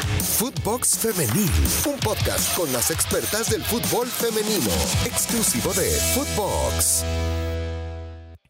Footbox Femenil, un podcast con las expertas del fútbol femenino, exclusivo de Footbox.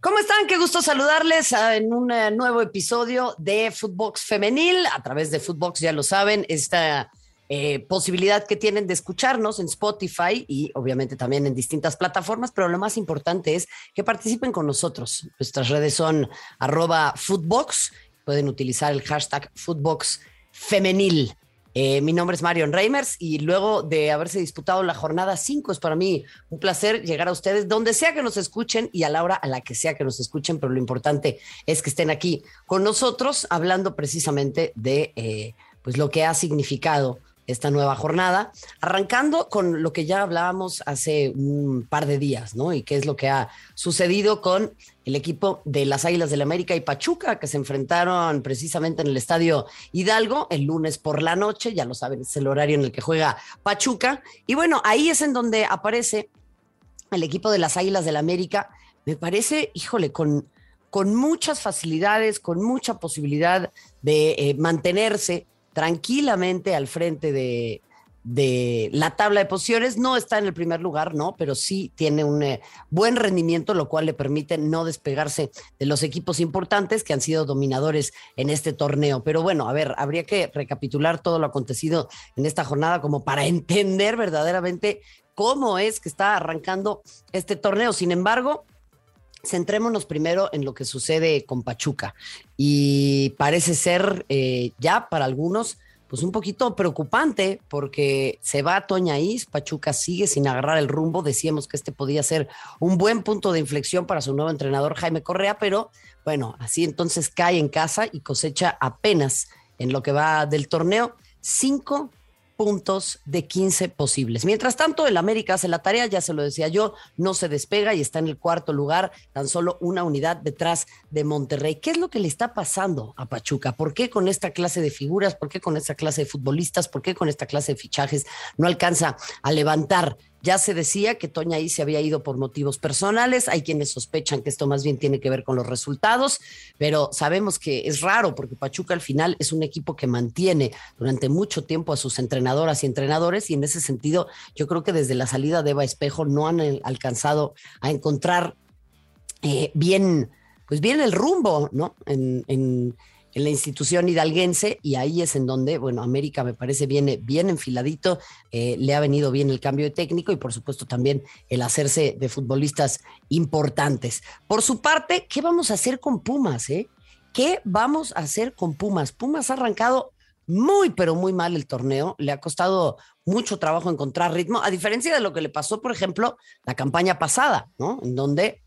¿Cómo están? Qué gusto saludarles en un eh, nuevo episodio de Footbox Femenil a través de Footbox, ya lo saben, esta eh, posibilidad que tienen de escucharnos en Spotify y obviamente también en distintas plataformas, pero lo más importante es que participen con nosotros. Nuestras redes son arroba Footbox, pueden utilizar el hashtag Footbox Femenil. Eh, mi nombre es Marion Reimers y luego de haberse disputado la jornada 5 es para mí un placer llegar a ustedes donde sea que nos escuchen y a la hora a la que sea que nos escuchen, pero lo importante es que estén aquí con nosotros hablando precisamente de eh, pues lo que ha significado esta nueva jornada, arrancando con lo que ya hablábamos hace un par de días, ¿no? Y qué es lo que ha sucedido con el equipo de las Águilas del América y Pachuca, que se enfrentaron precisamente en el Estadio Hidalgo el lunes por la noche, ya lo saben, es el horario en el que juega Pachuca. Y bueno, ahí es en donde aparece el equipo de las Águilas del América. Me parece, híjole, con, con muchas facilidades, con mucha posibilidad de eh, mantenerse tranquilamente al frente de, la tabla de posiciones. No está en el primer lugar, ¿no? Pero sí tiene un eh, buen rendimiento, lo cual le permite no despegarse de los equipos importantes que han sido dominadores en este torneo. Pero bueno, a ver, habría que recapitular todo lo acontecido en esta jornada como para entender verdaderamente cómo es que está arrancando este torneo. Sin embargo, centrémonos primero en lo que sucede con Pachuca. Y parece ser eh, ya para algunos, pues un poquito preocupante porque se va a Toñaís, Pachuca sigue sin agarrar el rumbo. Decíamos que este podía ser un buen punto de inflexión para su nuevo entrenador Jaime Correa, pero bueno, así entonces cae en casa y cosecha apenas en lo que va del torneo cinco puntos de 15 posibles. Mientras tanto, el América hace la tarea, ya se lo decía yo, no se despega y está en el cuarto lugar, tan solo una unidad detrás de Monterrey. ¿Qué es lo que le está pasando a Pachuca? ¿Por qué con esta clase de figuras? ¿Por qué con esta clase de futbolistas? ¿Por qué con esta clase de fichajes no alcanza a levantar ya se decía que Toña ahí se había ido por motivos personales. Hay quienes sospechan que esto más bien tiene que ver con los resultados, pero sabemos que es raro porque Pachuca al final es un equipo que mantiene durante mucho tiempo a sus entrenadoras y entrenadores y en ese sentido yo creo que desde la salida de Eva Espejo no han eh, alcanzado a encontrar eh, bien, pues bien el rumbo, ¿no? En, en la institución hidalguense y ahí es en donde, bueno, América me parece viene bien enfiladito, eh, le ha venido bien el cambio de técnico y por supuesto también el hacerse de futbolistas importantes. Por su parte, ¿qué vamos a hacer con Pumas? Eh? ¿Qué vamos a hacer con Pumas? Pumas ha arrancado muy, pero muy mal el torneo, le ha costado mucho trabajo encontrar ritmo, a diferencia de lo que le pasó, por ejemplo, la campaña pasada, ¿no? En donde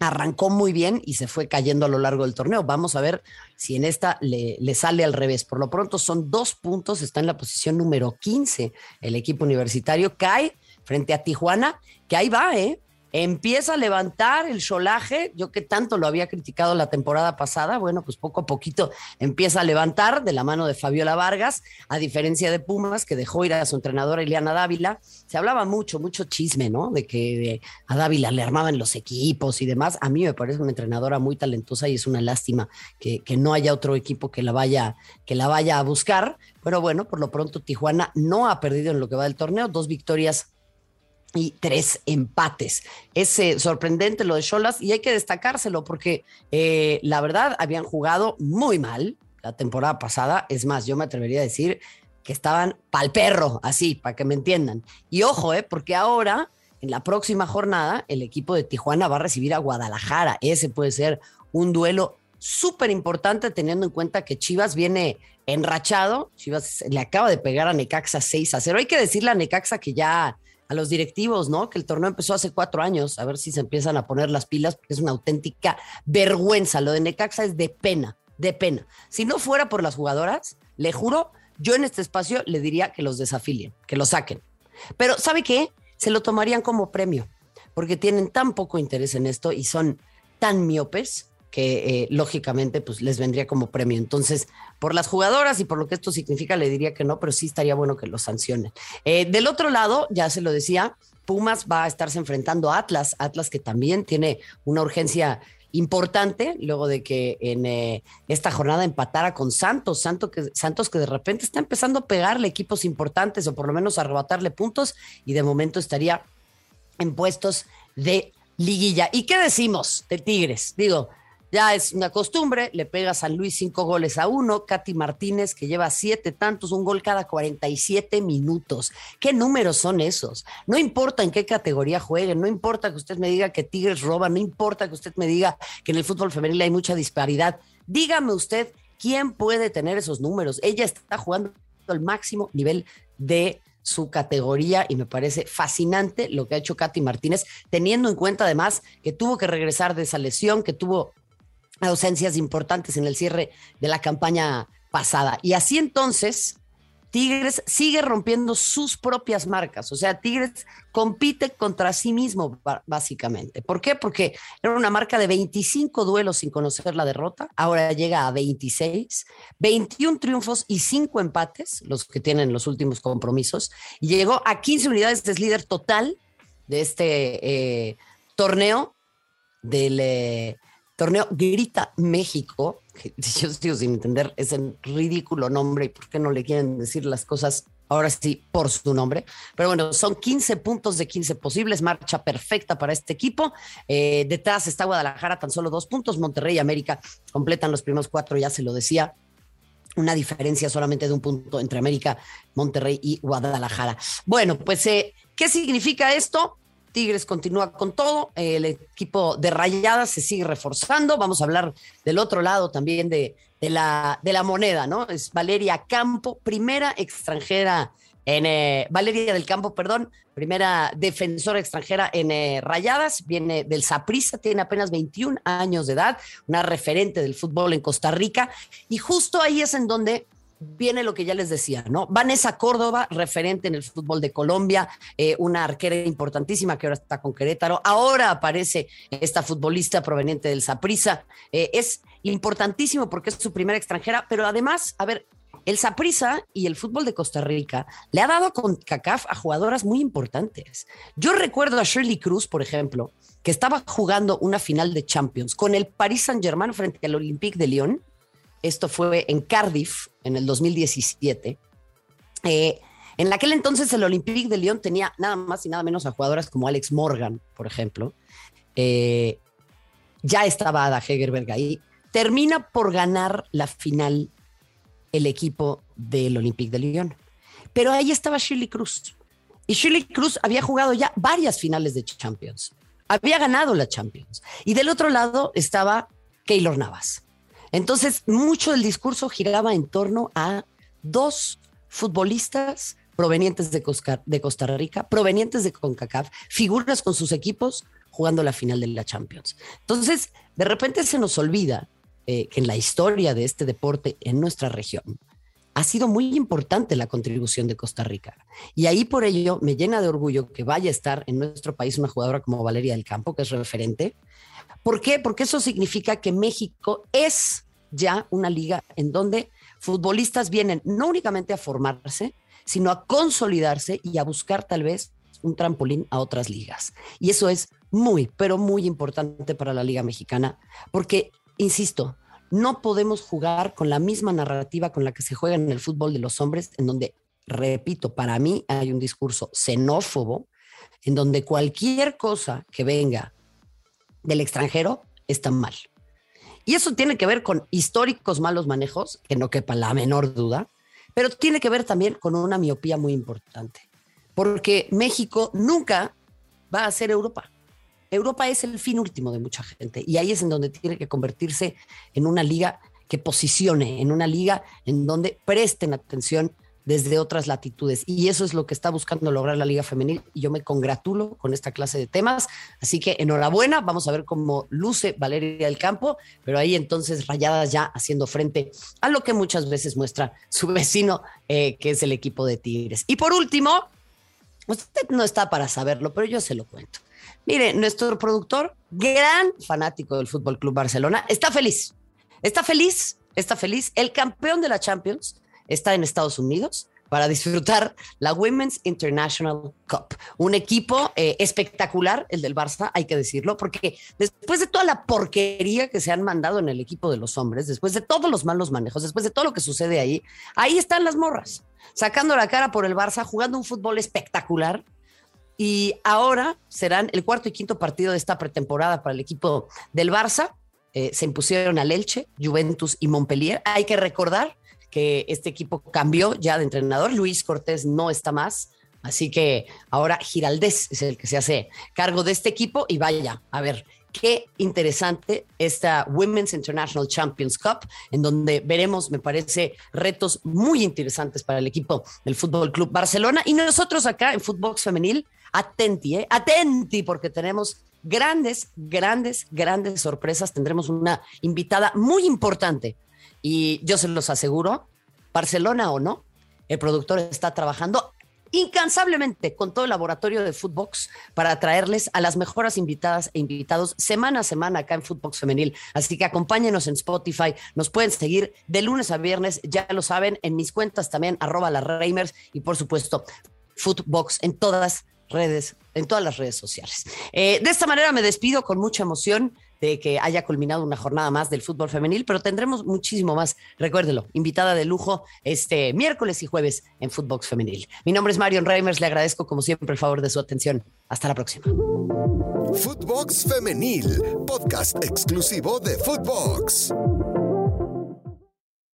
arrancó muy bien y se fue cayendo a lo largo del torneo. Vamos a ver si en esta le, le, sale al revés. Por lo pronto son dos puntos, está en la posición número 15 el equipo universitario, cae frente a Tijuana, que ahí va, ¿eh? Empieza a levantar el solaje, yo que tanto lo había criticado la temporada pasada, bueno, pues poco a poquito empieza a levantar de la mano de Fabiola Vargas, a diferencia de Pumas, que dejó ir a su entrenadora Ileana Dávila. Se hablaba mucho, mucho chisme, ¿no? De que a Dávila le armaban los equipos y demás. A mí me parece una entrenadora muy talentosa y es una lástima que, que no haya otro equipo que la vaya, que la vaya a buscar. Pero bueno, por lo pronto Tijuana no ha perdido en lo que va del torneo, dos victorias y tres empates. Es eh, sorprendente lo de Cholas y hay que destacárselo porque eh, la verdad habían jugado muy mal la temporada pasada. Es más, yo me atrevería a decir que estaban pal perro, así, para que me entiendan. Y ojo, eh, porque ahora, en la próxima jornada, el equipo de Tijuana va a recibir a Guadalajara. Ese puede ser un duelo súper importante teniendo en cuenta que Chivas viene enrachado. Chivas le acaba de pegar a Necaxa 6 a 0. Hay que decirle a Necaxa que ya a los directivos, ¿no? Que el torneo empezó hace cuatro años, a ver si se empiezan a poner las pilas, porque es una auténtica vergüenza. Lo de Necaxa es de pena, de pena. Si no fuera por las jugadoras, le juro, yo en este espacio le diría que los desafilien, que lo saquen. Pero, ¿sabe qué? Se lo tomarían como premio, porque tienen tan poco interés en esto y son tan miopes que eh, lógicamente pues les vendría como premio. Entonces, por las jugadoras y por lo que esto significa, le diría que no, pero sí estaría bueno que lo sancionen. Eh, del otro lado, ya se lo decía, Pumas va a estarse enfrentando a Atlas, Atlas que también tiene una urgencia importante, luego de que en eh, esta jornada empatara con Santos, Santos que, Santos que de repente está empezando a pegarle equipos importantes o por lo menos a arrebatarle puntos y de momento estaría en puestos de liguilla. ¿Y qué decimos de Tigres? Digo, ya es una costumbre, le pega a San Luis cinco goles a uno, Katy Martínez que lleva siete tantos, un gol cada 47 minutos. ¿Qué números son esos? No importa en qué categoría jueguen, no importa que usted me diga que Tigres roba, no importa que usted me diga que en el fútbol femenil hay mucha disparidad. Dígame usted quién puede tener esos números. Ella está jugando al máximo nivel de su categoría y me parece fascinante lo que ha hecho Katy Martínez, teniendo en cuenta además que tuvo que regresar de esa lesión, que tuvo ausencias importantes en el cierre de la campaña pasada. Y así entonces, Tigres sigue rompiendo sus propias marcas. O sea, Tigres compite contra sí mismo, básicamente. ¿Por qué? Porque era una marca de 25 duelos sin conocer la derrota. Ahora llega a 26, 21 triunfos y 5 empates, los que tienen los últimos compromisos. Y llegó a 15 unidades, es líder total de este eh, torneo del. Eh, torneo Grita México, yo sigo sin entender ese ridículo nombre y por qué no le quieren decir las cosas ahora sí por su nombre. Pero bueno, son 15 puntos de 15 posibles, marcha perfecta para este equipo. Eh, detrás está Guadalajara, tan solo dos puntos. Monterrey y América completan los primeros cuatro, ya se lo decía. Una diferencia solamente de un punto entre América, Monterrey y Guadalajara. Bueno, pues, eh, ¿qué significa esto? Tigres continúa con todo, el equipo de Rayadas se sigue reforzando, vamos a hablar del otro lado también de, la, de la moneda, ¿no? Es Valeria Campo, primera extranjera en eh, Valeria del Campo, perdón, primera defensora extranjera en eh, Rayadas, viene del Saprissa, tiene apenas 21 años de edad, una referente del fútbol en Costa Rica, y justo ahí es en donde viene lo que ya les decía, ¿no? Vanessa Córdoba, referente en el fútbol de Colombia, eh, una arquera importantísima que ahora está con Querétaro. Ahora aparece esta futbolista proveniente del Saprissa. Eh, es importantísimo porque es su primera extranjera, pero además, a ver, el Saprissa y el fútbol de Costa Rica le ha dado con CACAF a jugadoras muy importantes. Yo recuerdo a Shirley Cruz, por ejemplo, que estaba jugando una final de Champions con el Paris Saint-Germain frente al Olympique de Lyon esto fue en Cardiff en el 2017. Eh, en aquel entonces el Olympique de Lyon tenía nada más y nada menos a jugadoras como Alex Morgan, por ejemplo. Eh, ya estaba Ada Hegerberg ahí. Termina por ganar la final el equipo del Olympique de Lyon. Pero ahí estaba Shirley Cruz. Y Shirley Cruz había jugado ya varias finales de Champions. Había ganado la Champions. Y del otro lado estaba Keylor Navas. Entonces, mucho del discurso giraba en torno a dos futbolistas provenientes de Costa Rica, provenientes de CONCACAF, figuras con sus equipos jugando la final de la Champions. Entonces, de repente se nos olvida eh, que en la historia de este deporte en nuestra región ha sido muy importante la contribución de Costa Rica. Y ahí por ello me llena de orgullo que vaya a estar en nuestro país una jugadora como Valeria del Campo, que es referente. ¿Por qué? Porque eso significa que México es ya una liga en donde futbolistas vienen no únicamente a formarse, sino a consolidarse y a buscar tal vez un trampolín a otras ligas. Y eso es muy, pero muy importante para la Liga Mexicana, porque, insisto, no podemos jugar con la misma narrativa con la que se juega en el fútbol de los hombres, en donde, repito, para mí hay un discurso xenófobo, en donde cualquier cosa que venga del extranjero está mal. Y eso tiene que ver con históricos malos manejos, que no quepa la menor duda, pero tiene que ver también con una miopía muy importante, porque México nunca va a ser Europa. Europa es el fin último de mucha gente y ahí es en donde tiene que convertirse en una liga que posicione, en una liga en donde presten atención desde otras latitudes. Y eso es lo que está buscando lograr la Liga Femenil y yo me congratulo con esta clase de temas. Así que enhorabuena, vamos a ver cómo luce Valeria del Campo, pero ahí entonces rayadas ya haciendo frente a lo que muchas veces muestra su vecino, eh, que es el equipo de Tigres. Y por último, usted no está para saberlo, pero yo se lo cuento. Mire, nuestro productor, gran fanático del Fútbol Club Barcelona, está feliz. Está feliz, está feliz. El campeón de la Champions está en Estados Unidos, para disfrutar la Women's International Cup. Un equipo eh, espectacular, el del Barça, hay que decirlo, porque después de toda la porquería que se han mandado en el equipo de los hombres, después de todos los malos manejos, después de todo lo que sucede ahí, ahí están las morras, sacando la cara por el Barça, jugando un fútbol espectacular. Y ahora serán el cuarto y quinto partido de esta pretemporada para el equipo del Barça. Eh, se impusieron al Elche, Juventus y Montpellier. Hay que recordar que este equipo cambió ya de entrenador. Luis Cortés no está más. Así que ahora Giraldés es el que se hace cargo de este equipo y vaya, a ver, qué interesante esta Women's International Champions Cup, en donde veremos, me parece, retos muy interesantes para el equipo del Fútbol Club Barcelona. Y nosotros acá en Footbox Femenil, atenti, ¿eh? atenti, porque tenemos grandes, grandes, grandes sorpresas. Tendremos una invitada muy importante y yo se los aseguro, Barcelona o no, el productor está trabajando incansablemente con todo el laboratorio de Footbox para traerles a las mejores invitadas e invitados semana a semana acá en Footbox Femenil. Así que acompáñenos en Spotify, nos pueden seguir de lunes a viernes, ya lo saben, en mis cuentas también, arroba las Reimers y por supuesto Footbox en todas redes, en todas las redes sociales. Eh, de esta manera me despido con mucha emoción de que haya culminado una jornada más del fútbol femenil, pero tendremos muchísimo más. Recuérdelo, invitada de lujo este miércoles y jueves en Footbox Femenil. Mi nombre es Marion Reimers, le agradezco como siempre el favor de su atención. Hasta la próxima. Footbox Femenil, podcast exclusivo de Footbox.